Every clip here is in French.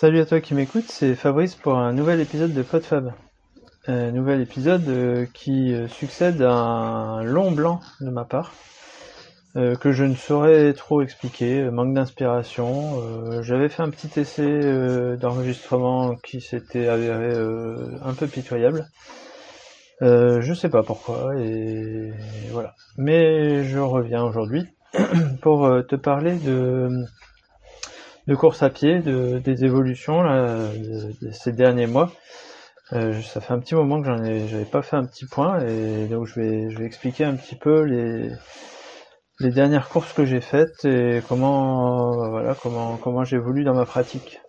Salut à toi qui m'écoute, c'est Fabrice pour un nouvel épisode de PodFab. Un nouvel épisode euh, qui euh, succède à un long blanc de ma part, euh, que je ne saurais trop expliquer, manque d'inspiration. J'avais fait un petit essai d'enregistrement qui s'était avéré un peu pitoyable. je sais pas pourquoi, et voilà. Mais je reviens aujourd'hui pour te parler de de course à pied, de, des évolutions là, ces derniers mois. Euh, ça fait un petit moment que j'en ai, j'avais pas fait un petit point et donc je vais, je vais expliquer un petit peu les, les dernières courses que j'ai faites et comment, voilà, comment, comment j'évolue dans ma pratique.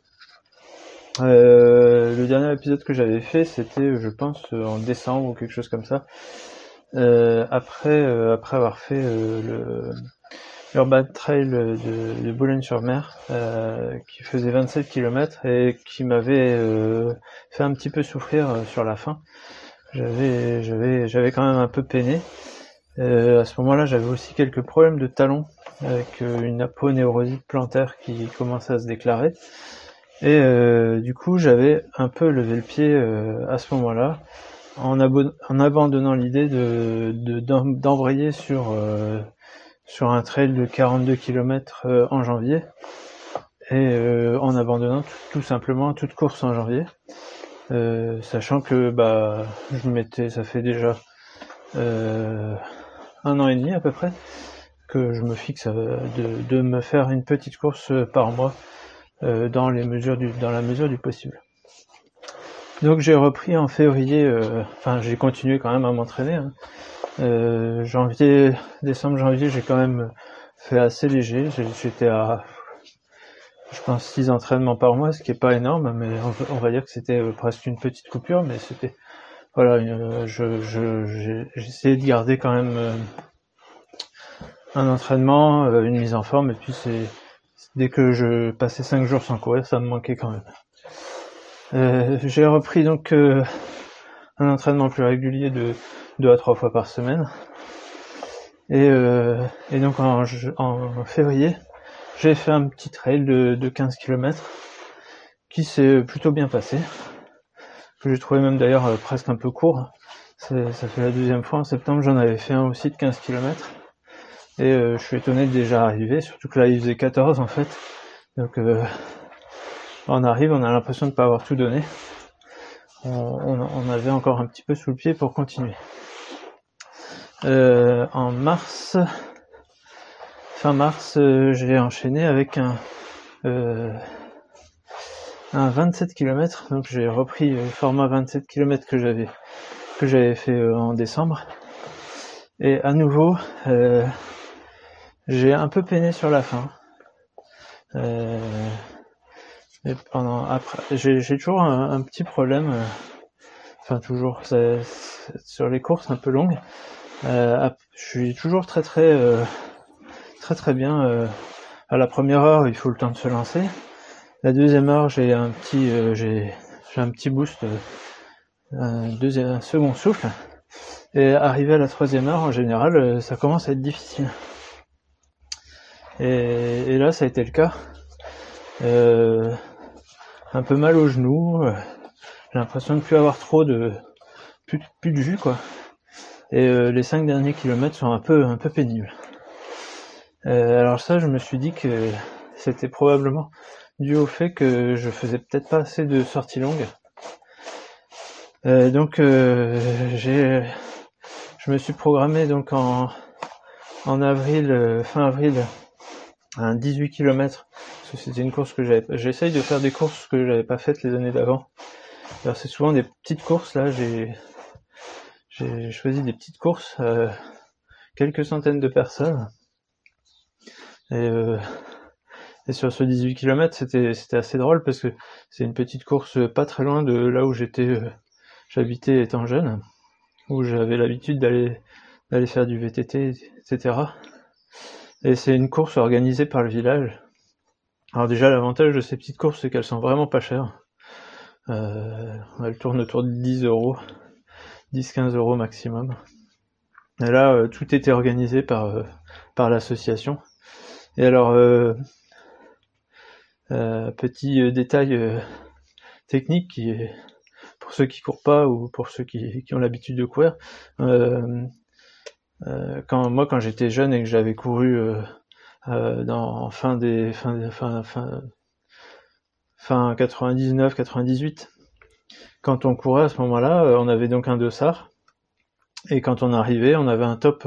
Euh, le dernier épisode que j'avais fait, c'était, je pense, en décembre ou quelque chose comme ça. Euh, après, après avoir fait le Urban Trail de, de Boulogne-sur-Mer euh, qui faisait 27 km et qui m'avait euh, fait un petit peu souffrir euh, sur la fin. J'avais j'avais j'avais quand même un peu peiné. à ce moment-là, j'avais aussi quelques problèmes de talons avec une aponeurosite plantaire qui commençait à se déclarer. Et du coup, j'avais un peu levé le pied à ce moment-là en, en abandonnant l'idée de d'embrayer sur sur un trail de 42 km euh, en janvier et euh, en abandonnant tout, simplement toute course en janvier, euh, sachant que bah je m'étais, ça fait déjà un an et demi à peu près que je me fixe de, de me faire une petite course par mois dans les mesures du dans la mesure du possible. Donc j'ai repris en février, enfin j'ai continué quand même à m'entraîner. Hein. Euh, janvier, décembre, janvier, j'ai quand même fait assez léger. J'étais à, je pense, 6 entraînements par mois, ce qui est pas énorme, mais on, va dire que c'était euh, presque une petite coupure, mais c'était, voilà, euh, je, essayé de garder quand même un entraînement, une mise en forme, et puis c'est, dès que je passais 5 jours sans courir, ça me manquait quand même. j'ai repris donc un entraînement plus régulier de deux à trois fois par semaine. Et, euh, et donc en, en février, j'ai fait un petit trail de, de 15 km qui s'est plutôt bien passé. Que j'ai trouvé même d'ailleurs euh, presque un peu court. Ça fait la deuxième fois en septembre, j'en avais fait un aussi de 15 km. Et euh, je suis étonné de déjà arriver, surtout que là il faisait 14 en fait. Donc euh, on arrive, on a l'impression de ne pas avoir tout donné. On, on, on, avait encore un petit peu sous le pied pour continuer. Euh, en mars, fin mars, euh, j'ai enchaîné avec un, euh, un 27 km. Donc j'ai repris le format 27 km que j'avais que j'avais fait en décembre. Et à nouveau, j'ai un peu peiné sur la fin. et pendant après, j'ai toujours un, petit problème. enfin toujours, sur les courses un peu longues euh, je suis toujours très très euh, très très bien. Euh, à la première heure, il faut le temps de se lancer. La deuxième heure, j'ai un petit j'ai un petit boost, un deuxième un second souffle. Et arrivé à la troisième heure, en général, ça commence à être difficile. Et, et là, ça a été le cas. Euh, un peu mal au genou. J'ai l'impression de plus avoir trop de plus, plus de jus quoi et euh, les cinq derniers kilomètres sont un peu un peu pénibles. Euh, alors ça, je me suis dit que c'était probablement dû au fait que je faisais peut-être pas assez de sorties longues. Euh, donc j'ai, je me suis programmé donc en en avril, fin avril, un 18 km. Parce que c'était une course que j'avais. J'essaye de faire des courses que j'avais pas faites les années d'avant. Alors c'est souvent des petites courses là. J'ai j'ai choisi des petites courses, euh, quelques centaines de personnes. Et, euh, sur ce 18 km, c'était assez drôle parce que c'est une petite course pas très loin de là où j'étais, euh, j'habitais étant jeune, où j'avais l'habitude d'aller d'aller faire du VTT, etc. Et c'est une course organisée par le village. Alors déjà, l'avantage de ces petites courses, c'est qu'elles sont vraiment pas chères. Elles tournent autour de 10 euros. 10-15 euros maximum. Et là, euh, tout était organisé par, euh, par l'association. Et alors, euh, petit détail technique qui est pour ceux qui courent pas ou pour ceux qui, qui ont l'habitude de courir. Quand moi quand j'étais jeune et que j'avais couru dans fin des fin fin fin fin 99 98 quand on courait à ce moment-là on avait donc un dossard et quand on arrivait on avait un top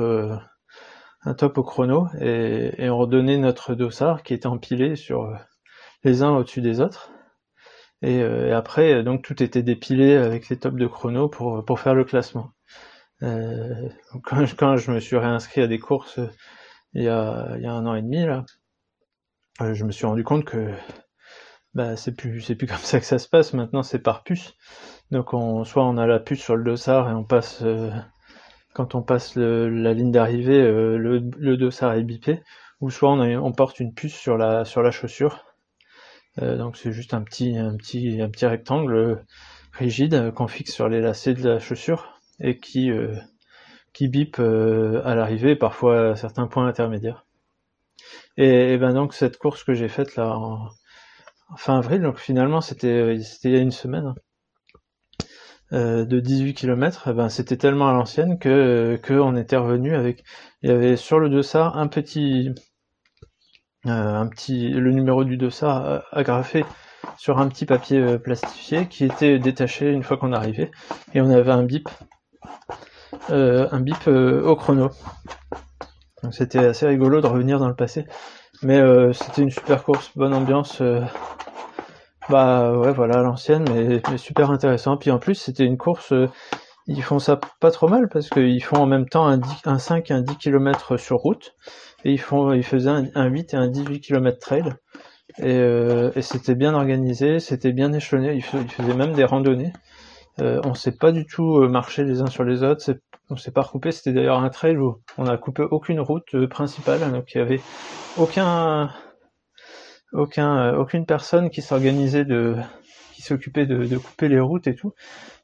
un top au chrono et, on redonnait notre dossard qui était empilé sur euh, les uns au-dessus des autres. Euh, et, après, donc tout était dépilé avec les tops de chrono pour, pour faire le classement. Euh, quand, quand, je me suis réinscrit à des courses il y a, il y a un an et demi là, je me suis rendu compte que bah, c'est plus c'est plus comme ça que ça se passe. Maintenant, c'est par puce. Donc, on, soit on a la puce sur le dossard et on passe quand on passe la ligne d'arrivée, euh, le, le, dossard est bipé, ou soit on, porte une puce sur la, sur la chaussure. Euh, donc c'est juste un petit, un, petit, un petit rectangle rigide qu'on fixe sur les lacets de la chaussure et qui, euh, qui bip à l'arrivée, parfois à certains points intermédiaires. Et, ben donc cette course que j'ai faite là fin avril, donc finalement c'était il y a une semaine. Hein. Euh, de 18 km, eh ben, c'était tellement à l'ancienne que, que on était revenu avec, il y avait sur le dossard un petit, euh, un petit, le numéro du dossard agrafé sur un petit papier euh, plastifié qui était détaché une fois qu'on arrivait, et on avait un bip, un bip au chrono. Donc c'était assez rigolo de revenir dans le passé, mais c'était une super course, bonne ambiance. Bah ouais, voilà, l'ancienne, mais, super intéressant. Puis en plus, c'était une course, euh, ils font ça pas trop mal parce qu'ils font en même temps un, 10, 5 et un 10 km sur route. Et ils, font, ils faisaient un, 8 et un 18 km trail. Et, euh, et c'était bien organisé, c'était bien échelonné. Ils faisaient, même des randonnées. Euh, on s'est pas du tout euh, marché les uns sur les autres. On s'est pas recoupé. C'était d'ailleurs un trail où on a coupé aucune route euh, principale. Donc il y avait aucun aucun, euh, aucune personne qui s'organisait de, qui s'occupait de, couper les routes et tout.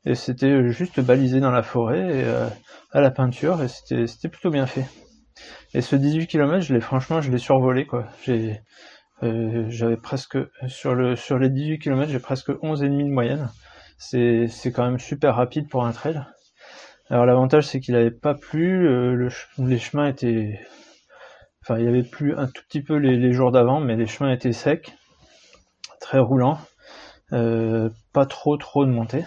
Et c'était juste balisé dans la forêt euh, à la peinture et c'était, c'était plutôt bien fait. Et ce 18 km, je l'ai franchement, je l'ai survolé quoi. Euh, j'avais presque sur le sur les 18 km, j'ai presque 11 et demi de moyenne. C'est c'est quand même super rapide pour un trail. Alors l'avantage c'est qu'il avait pas plu, le, les chemins étaient Il y avait plus un tout petit peu les, jours d'avant, mais les chemins étaient secs, très roulants, euh, pas trop trop de montée.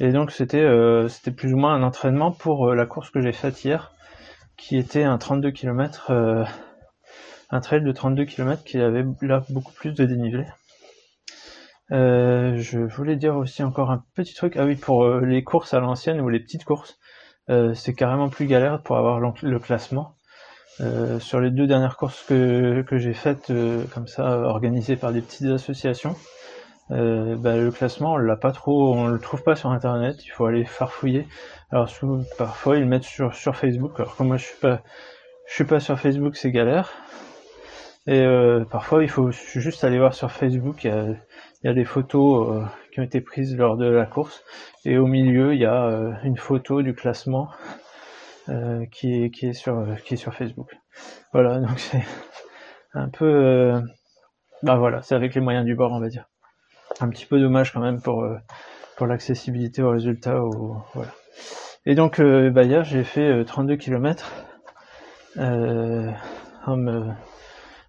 Et donc c'était euh, c'était plus ou moins un entraînement pour euh, la course que j'ai faite hier, qui était un 32 km, un trail de 32 km qui avait là beaucoup plus de dénivelé. je voulais dire aussi encore un petit truc. Ah oui, pour les courses à l'ancienne ou les petites courses, c'est carrément plus galère pour avoir le classement. Euh, sur les deux dernières courses que, que j'ai faites euh, comme ça, organisées par des petites associations, euh, bah, le classement on l'a pas trop, on le trouve pas sur internet, il faut aller farfouiller. Alors parfois ils le mettent sur, sur Facebook, alors que moi je suis pas je suis pas sur Facebook, c'est galère. Et parfois il faut juste aller voir sur Facebook, il y a, il y a des photos qui ont été prises lors de la course, et au milieu il y a une photo du classement euh, qui, est, qui, est sur, qui est sur Facebook. Voilà, donc c'est un peu... Euh, bah voilà, c'est avec les moyens du bord, on va dire. Un petit peu dommage quand même pour, euh, pour l'accessibilité aux résultats. Voilà. Et donc, bah hier, j'ai fait 32 km en,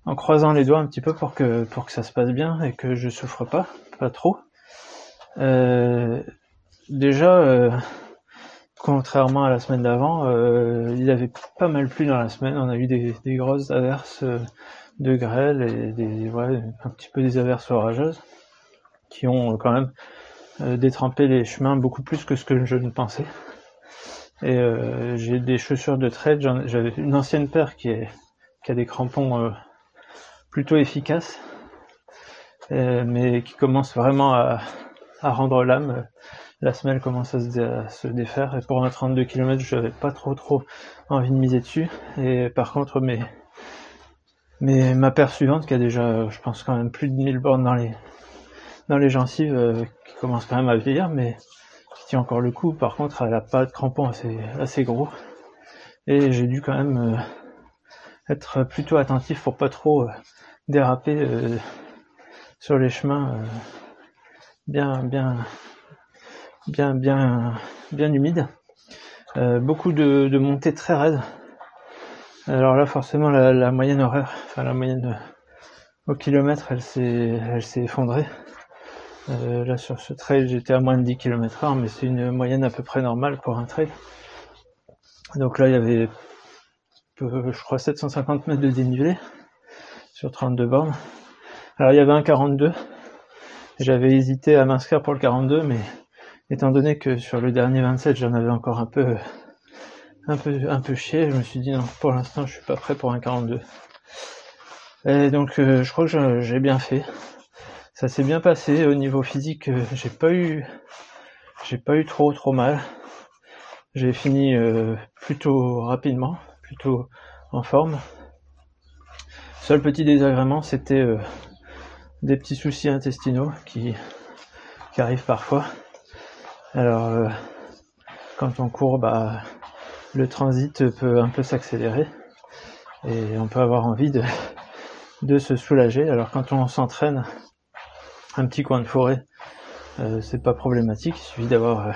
en croisant les doigts un petit peu pour que, pour que ça se passe bien et que je souffre pas, pas trop. déjà, Contrairement à la semaine d'avant, euh, il avait pas mal plu dans la semaine. On a eu des, grosses averses euh, de grêle et des, ouais, un petit peu des averses orageuses qui ont quand même euh, détrempé les chemins beaucoup plus que ce que je ne pensais. Et j'ai des chaussures de trail. J'avais une ancienne paire qui, est, qui a des crampons plutôt efficaces, mais qui commence vraiment à, à rendre l'âme la semelle commence à se, défaire et pour un 32 km je n'avais pas trop trop envie de miser dessus. Et par contre mes, ma paire suivante qui a déjà je pense quand même plus de 1000 bornes dans les dans les gencives euh, qui commence quand même à vieillir mais qui tient encore le coup. Par contre elle a pas de crampons assez assez gros. Et j'ai dû quand même euh, être plutôt attentif pour pas trop euh, déraper sur les chemins bien, bien, bien, bien, bien humides. beaucoup de, montées très raides. Alors là, forcément, la, moyenne horaire, enfin la moyenne au kilomètre, elle s'est, elle s'est effondrée. là, sur ce trail, j'étais à moins de 10 km heure, mais c'est une moyenne à peu près normale pour un trail. Donc là, il y avait, je crois, 750 mètres de dénivelé sur 32 bornes. Alors il y avait un 42. J'avais hésité à m'inscrire pour le 42, mais étant donné que sur le dernier 27, j'en avais encore un peu, un peu, un peu chier, je me suis dit non, pour l'instant, je suis pas prêt pour un 42. Et donc, euh, je crois que j'ai bien fait. Ça s'est bien passé au niveau physique. Euh, j'ai pas eu, j'ai pas eu trop trop mal. J'ai fini euh, plutôt rapidement, plutôt en forme. Seul petit désagrément, c'était euh, des petits soucis intestinaux qui, qui arrivent parfois. Alors, euh, quand on court, bah, le transit peut un peu s'accélérer et on peut avoir envie de, se soulager. Alors, quand on s'entraîne, un petit coin de forêt, c'est pas problématique. Il suffit d'avoir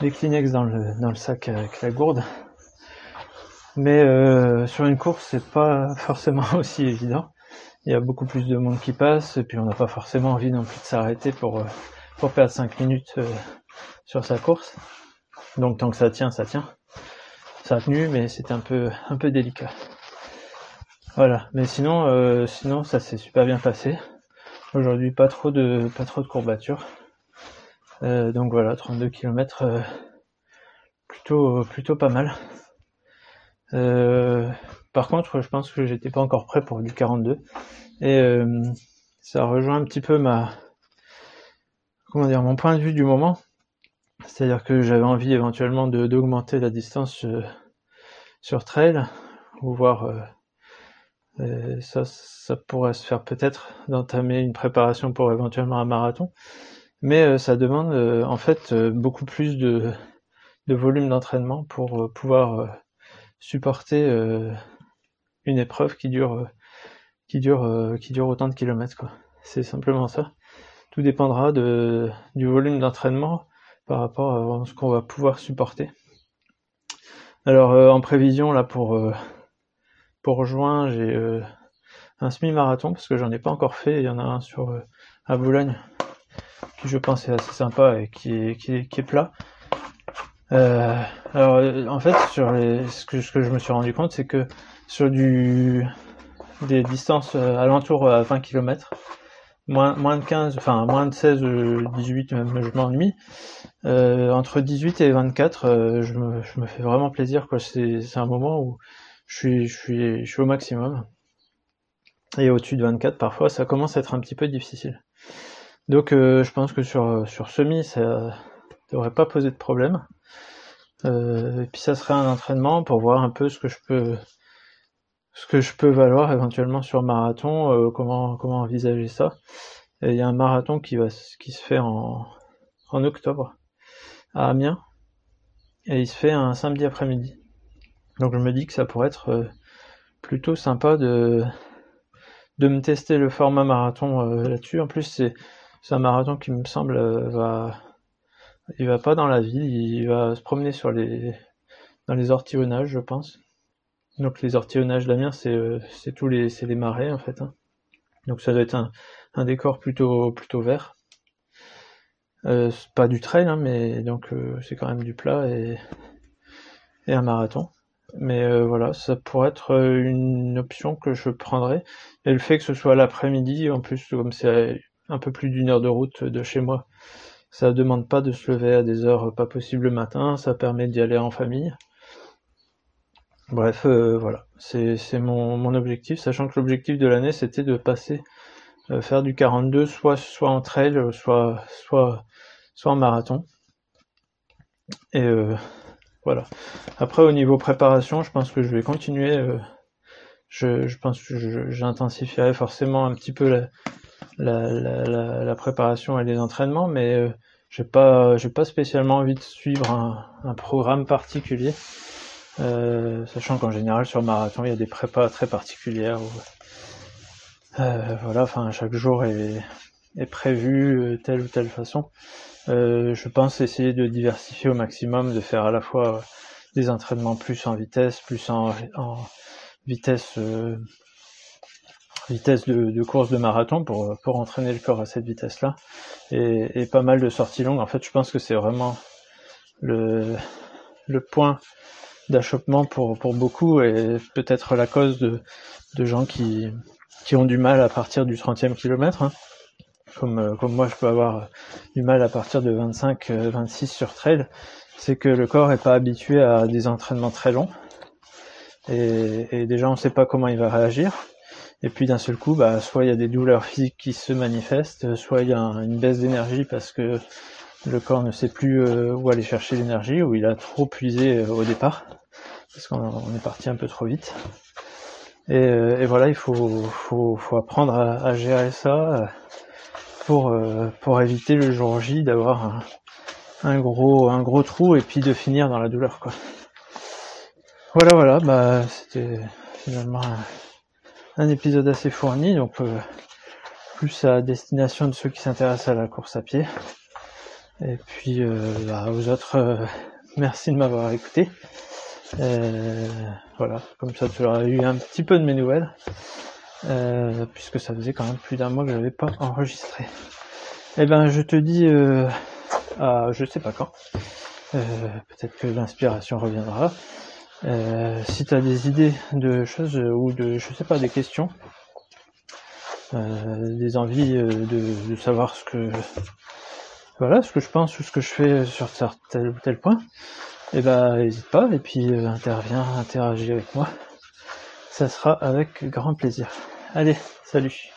les Kleenex dans le, sac avec la gourde. Mais euh, sur une course, c'est pas forcément aussi évident. Il y a beaucoup plus de monde qui passe, et puis on n'a pas forcément envie non plus de s'arrêter pour, euh, pour perdre 5 minutes euh, sur sa course. Donc tant que ça tient, ça tient. Ça a tenu, mais c'était un peu un peu délicat. Voilà. Mais sinon, sinon ça s'est super bien passé. Aujourd'hui, pas trop de pas trop de courbatures. Euh, donc voilà, 32 km, euh, plutôt plutôt pas mal. Euh, par contre, je pense que j'étais pas encore prêt pour du 42 et ça rejoint un petit peu ma comment dire mon point de vue du moment. C'est-à-dire que j'avais envie éventuellement d'augmenter la distance sur trail ou voir ça ça pourrait se faire peut-être d'entamer une préparation pour éventuellement un marathon mais euh, ça demande euh, en fait euh, beaucoup plus de, de volume d'entraînement pour pouvoir supporter une épreuve qui dure qui dure qui dure autant de kilomètres quoi. C'est simplement ça. Tout dépendra de du volume d'entraînement par rapport à ce qu'on va pouvoir supporter. Alors en prévision là pour pour juin, j'ai un semi-marathon parce que j'en ai pas encore fait, il y en a un sur à Boulogne qui je pense est assez sympa et qui est, qui est, plat. Euh, alors en fait sur les, ce que, je me suis rendu compte c'est que sur du des distances euh, alentour à 20 km, moins, moins de 15, enfin moins de 16, 18 même je m'ennuie. Euh, entre 18 et 24, euh, je, me, je me fais vraiment plaisir quoi. C'est, un moment où je suis, je suis, je suis au maximum. Et au-dessus de 24 parfois ça commence à être un petit peu difficile. Donc euh, je pense que sur, sur semi, ça devrait pas poser de problème. Euh, et puis ça serait un entraînement pour voir un peu ce que je peux ce que je peux valoir éventuellement sur marathon, euh, comment comment envisager ça. il y a un marathon qui va qui se fait en, en octobre à Amiens et il se fait un samedi après-midi. Donc je me dis que ça pourrait être plutôt sympa de me tester le format marathon là-dessus. En plus c'est un marathon qui me semble euh, va il va pas dans la ville, il va se promener sur les dans les ortillonnages, je pense. Donc les ortillonnages d'Amiens, c'est euh, c'est tous les c'est les marais en fait. Hein. Donc ça doit être un, un décor plutôt plutôt vert. Euh, pas du trail, hein, mais donc euh, c'est quand même du plat et, un marathon. Mais voilà, ça pourrait être une option que je prendrais. Et le fait que ce soit l'après-midi, en plus comme c'est un peu plus d'une heure de route de chez moi. Ça demande pas de se lever à des heures pas possibles le matin, ça permet d'y aller en famille. Bref, euh, voilà, c'est mon, objectif, sachant que l'objectif de l'année c'était de passer, euh, faire du 42, soit, soit en trail, soit, soit, soit en marathon. Et euh, voilà. Après au niveau préparation, je pense que je vais continuer. je, je pense que j'intensifierai forcément un petit peu la, la, la, la, préparation et les entraînements, mais euh, j'ai pas j'ai pas spécialement envie de suivre un, un programme particulier, euh, sachant qu'en général sur marathon il y a des prépas très particulières. voilà, enfin chaque jour est, est prévu telle ou telle façon. Je pense essayer de diversifier au maximum, de faire à la fois des entraînements plus en vitesse, plus en, en vitesse vitesse de, course de marathon pour, pour entraîner le corps à cette vitesse-là. Et, pas mal de sorties longues. En fait, je pense que c'est vraiment le, le point d'achoppement pour, pour beaucoup et peut-être la cause de, de gens qui, qui ont du mal à partir du 30e kilomètre. Hein. Comme, comme moi, je peux avoir du mal à partir de 25, 26 sur trail. C'est que le corps est pas habitué à des entraînements très longs. Et, et déjà, on ne sait pas comment il va réagir. Et puis d'un seul coup, bah, soit il y a des douleurs physiques qui se manifestent, soit il y a une baisse d'énergie parce que le corps ne sait plus euh, où aller chercher l'énergie, ou il a trop puisé euh, au départ, parce qu'on est parti un peu trop vite. Et, euh, voilà, il faut, faut, faut apprendre à, gérer ça pour, pour éviter le jour J d'avoir un, un, gros, un gros trou et puis de finir dans la douleur. Quoi. Voilà, voilà, bah, c'était finalement un épisode assez fourni, donc euh, plus à destination de ceux qui s'intéressent à la course à pied. Et puis euh, bah, aux autres, euh, merci de m'avoir écouté. voilà, comme ça tu auras eu un petit peu de mes nouvelles, puisque ça faisait quand même plus d'un mois que je n'avais pas enregistré. Eh ben, je te dis à je sais pas quand. Peut-être que l'inspiration reviendra. Euh, si tu as des idées de choses ou de, je sais pas, des questions, euh, des envies euh, de, savoir ce que, voilà, ce que je pense ou ce que je fais sur tel ou tel point, eh ben, n'hésite pas et puis interviens, interagis avec moi. Ça sera avec grand plaisir. Allez, salut.